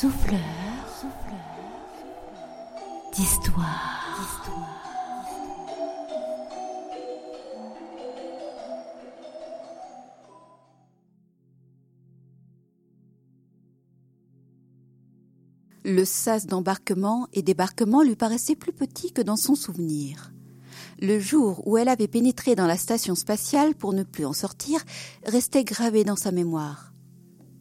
Souffleur, d'histoire. Le sas d'embarquement et débarquement lui paraissait plus petit que dans son souvenir. Le jour où elle avait pénétré dans la station spatiale pour ne plus en sortir restait gravé dans sa mémoire.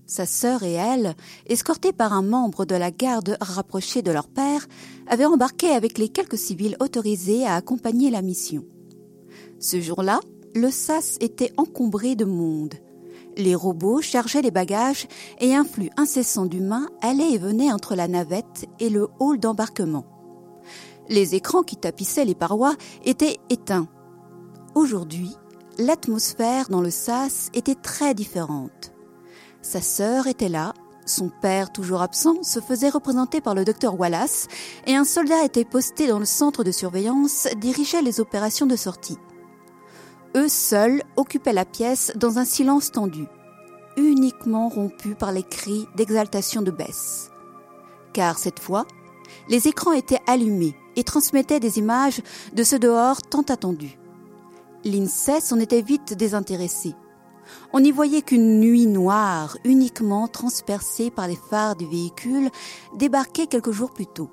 Sa sœur et elle, escortées par un membre de la garde rapprochée de leur père, avaient embarqué avec les quelques civils autorisés à accompagner la mission. Ce jour-là, le sas était encombré de monde. Les robots chargeaient les bagages et un flux incessant d'humains allait et venait entre la navette et le hall d'embarquement. Les écrans qui tapissaient les parois étaient éteints. Aujourd'hui, l'atmosphère dans le sas était très différente. Sa sœur était là, son père, toujours absent, se faisait représenter par le docteur Wallace, et un soldat était posté dans le centre de surveillance, dirigeait les opérations de sortie. Eux seuls occupaient la pièce dans un silence tendu, uniquement rompu par les cris d'exaltation de Bess. Car cette fois, les écrans étaient allumés et transmettaient des images de ce dehors tant attendu. L'INSEE s'en était vite désintéressé. On n'y voyait qu'une nuit noire, uniquement transpercée par les phares du véhicule débarqué quelques jours plus tôt.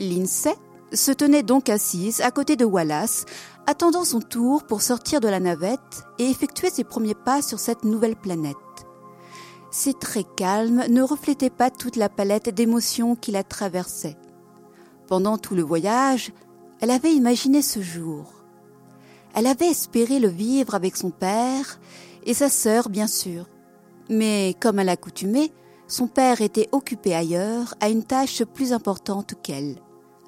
L'INSEE se tenait donc assise à côté de Wallace, attendant son tour pour sortir de la navette et effectuer ses premiers pas sur cette nouvelle planète. Ses traits calmes ne reflétaient pas toute la palette d'émotions qui la traversait. Pendant tout le voyage, elle avait imaginé ce jour. Elle avait espéré le vivre avec son père sa sœur, bien sûr. Mais comme à l'accoutumée, son père était occupé ailleurs à une tâche plus importante qu'elle.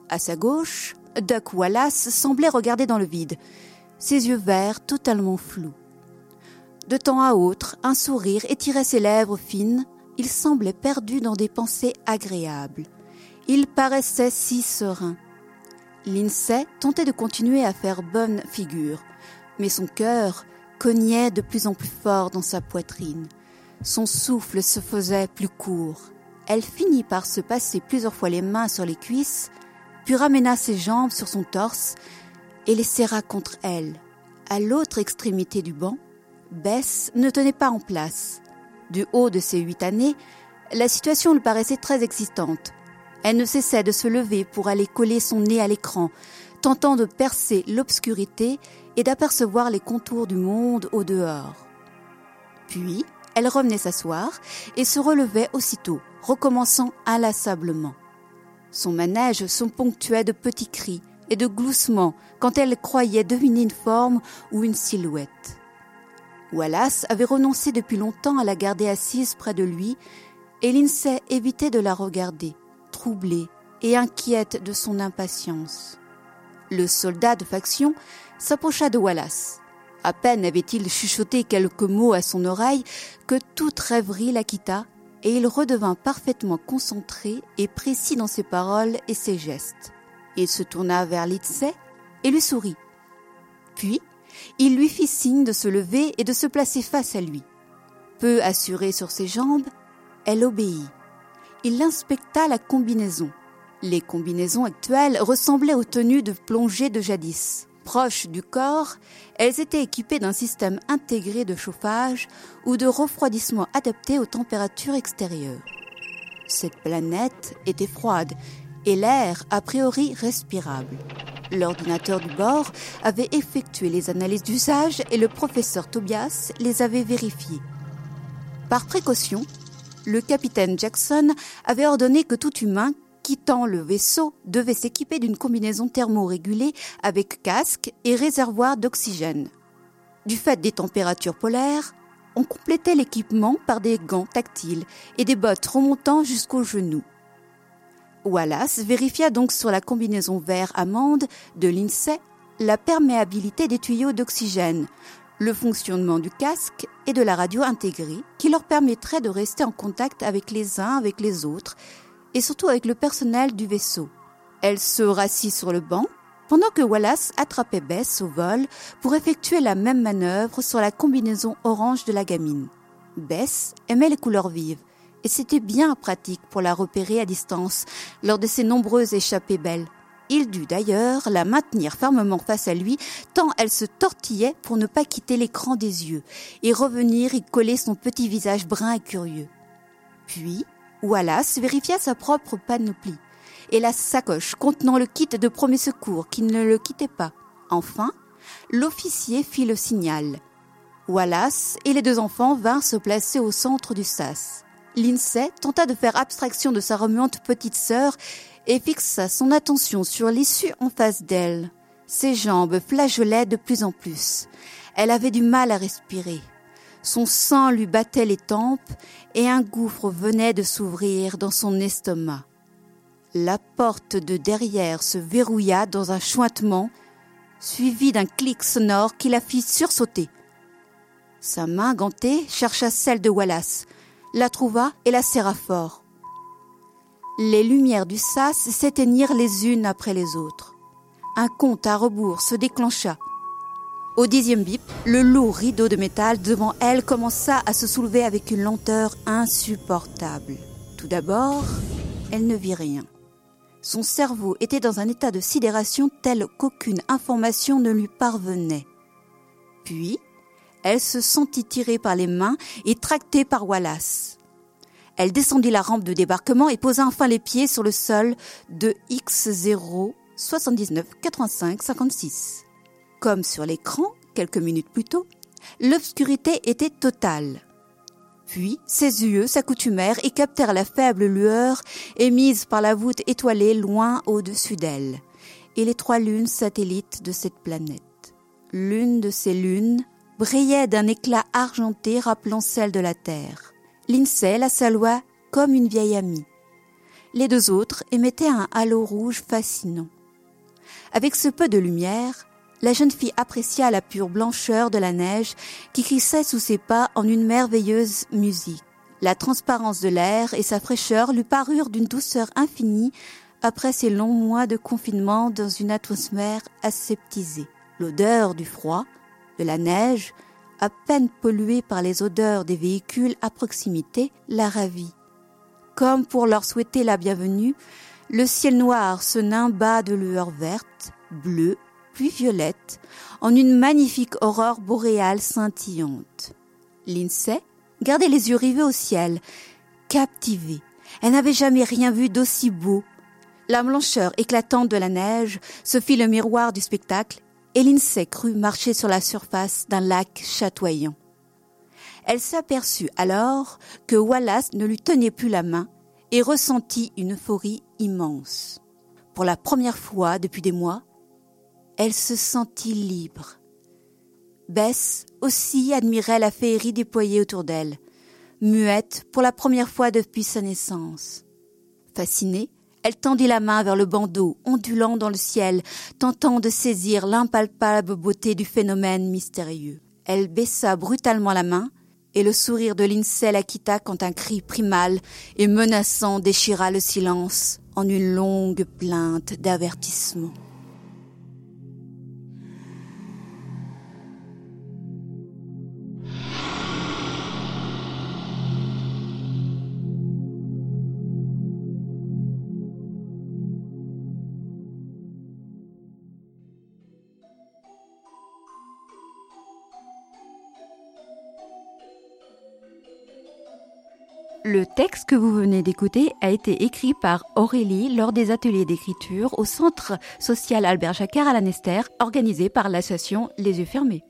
À sa gauche, Duck Wallace semblait regarder dans le vide, ses yeux verts totalement flous. De temps à autre, un sourire étirait ses lèvres fines, il semblait perdu dans des pensées agréables. Il paraissait si serein. Lindsay tentait de continuer à faire bonne figure, mais son cœur cognait de plus en plus fort dans sa poitrine. Son souffle se faisait plus court. Elle finit par se passer plusieurs fois les mains sur les cuisses, puis ramena ses jambes sur son torse et les serra contre elle. À l'autre extrémité du banc, Bess ne tenait pas en place. Du haut de ses huit années, la situation lui paraissait très excitante. Elle ne cessait de se lever pour aller coller son nez à l'écran, tentant de percer l'obscurité et d'apercevoir les contours du monde au dehors. Puis, elle revenait s'asseoir et se relevait aussitôt, recommençant inlassablement. Son manège se ponctuait de petits cris et de gloussements quand elle croyait deviner une forme ou une silhouette. Wallace avait renoncé depuis longtemps à la garder assise près de lui, et Lindsay évitait de la regarder, troublée et inquiète de son impatience. Le soldat de faction s'approcha de Wallace. À peine avait-il chuchoté quelques mots à son oreille que toute rêverie la quitta et il redevint parfaitement concentré et précis dans ses paroles et ses gestes. Il se tourna vers Lindsay et lui sourit. Puis, il lui fit signe de se lever et de se placer face à lui. Peu assurée sur ses jambes, elle obéit. Il inspecta la combinaison. Les combinaisons actuelles ressemblaient aux tenues de plongée de jadis. Proches du corps, elles étaient équipées d'un système intégré de chauffage ou de refroidissement adapté aux températures extérieures. Cette planète était froide et l'air a priori respirable. L'ordinateur du bord avait effectué les analyses d'usage et le professeur Tobias les avait vérifiées. Par précaution, le capitaine Jackson avait ordonné que tout humain quittant le vaisseau devait s'équiper d'une combinaison thermorégulée avec casque et réservoir d'oxygène. Du fait des températures polaires, on complétait l'équipement par des gants tactiles et des bottes remontant jusqu'aux genoux. Wallace vérifia donc sur la combinaison vert-amande de l'INSEE la perméabilité des tuyaux d'oxygène, le fonctionnement du casque et de la radio intégrée qui leur permettrait de rester en contact avec les uns avec les autres et surtout avec le personnel du vaisseau. Elle se rassit sur le banc pendant que Wallace attrapait Bess au vol pour effectuer la même manœuvre sur la combinaison orange de la gamine. Bess aimait les couleurs vives et c'était bien pratique pour la repérer à distance lors de ses nombreuses échappées belles. Il dut d'ailleurs la maintenir fermement face à lui, tant elle se tortillait pour ne pas quitter l'écran des yeux, et revenir y coller son petit visage brun et curieux. Puis, Wallace vérifia sa propre panoplie, et la sacoche contenant le kit de premier secours qui ne le quittait pas. Enfin, l'officier fit le signal. Wallace et les deux enfants vinrent se placer au centre du sas. Lindsay tenta de faire abstraction de sa remuante petite sœur et fixa son attention sur l'issue en face d'elle. Ses jambes flageolaient de plus en plus. Elle avait du mal à respirer. Son sang lui battait les tempes et un gouffre venait de s'ouvrir dans son estomac. La porte de derrière se verrouilla dans un chointement, suivi d'un clic sonore qui la fit sursauter. Sa main gantée chercha celle de Wallace, la trouva et la serra fort. Les lumières du sas s'éteignirent les unes après les autres. Un compte à rebours se déclencha. Au dixième bip, le lourd rideau de métal devant elle commença à se soulever avec une lenteur insupportable. Tout d'abord, elle ne vit rien. Son cerveau était dans un état de sidération tel qu'aucune information ne lui parvenait. Puis, elle se sentit tirée par les mains et tractée par Wallace. Elle descendit la rampe de débarquement et posa enfin les pieds sur le sol de X0 79 85 56. Comme sur l'écran, quelques minutes plus tôt, l'obscurité était totale. Puis ses yeux s'accoutumèrent et captèrent la faible lueur émise par la voûte étoilée loin au-dessus d'elle, et les trois lunes satellites de cette planète. L'une de ces lunes brillait d'un éclat argenté rappelant celle de la Terre. Lindsay la salua comme une vieille amie. Les deux autres émettaient un halo rouge fascinant. Avec ce peu de lumière, la jeune fille apprécia la pure blancheur de la neige qui crissait sous ses pas en une merveilleuse musique. La transparence de l'air et sa fraîcheur lui parurent d'une douceur infinie après ces longs mois de confinement dans une atmosphère aseptisée. L'odeur du froid, de la neige, à peine polluée par les odeurs des véhicules à proximité, la ravit. Comme pour leur souhaiter la bienvenue, le ciel noir se nimba de lueurs vertes, bleues violette, en une magnifique aurore boréale scintillante. Lindsay gardait les yeux rivés au ciel, captivée. Elle n'avait jamais rien vu d'aussi beau. La blancheur éclatante de la neige se fit le miroir du spectacle, et Lindsay crut marcher sur la surface d'un lac chatoyant. Elle s'aperçut alors que Wallace ne lui tenait plus la main et ressentit une euphorie immense. Pour la première fois depuis des mois, elle se sentit libre. Bess aussi admirait la féerie déployée autour d'elle, muette pour la première fois depuis sa naissance. Fascinée, elle tendit la main vers le bandeau ondulant dans le ciel, tentant de saisir l'impalpable beauté du phénomène mystérieux. Elle baissa brutalement la main, et le sourire de Lindsay la quitta quand un cri primal et menaçant déchira le silence en une longue plainte d'avertissement. Le texte que vous venez d'écouter a été écrit par Aurélie lors des ateliers d'écriture au Centre social Albert Jacquard à Lanester, organisé par l'association Les Yeux Fermés.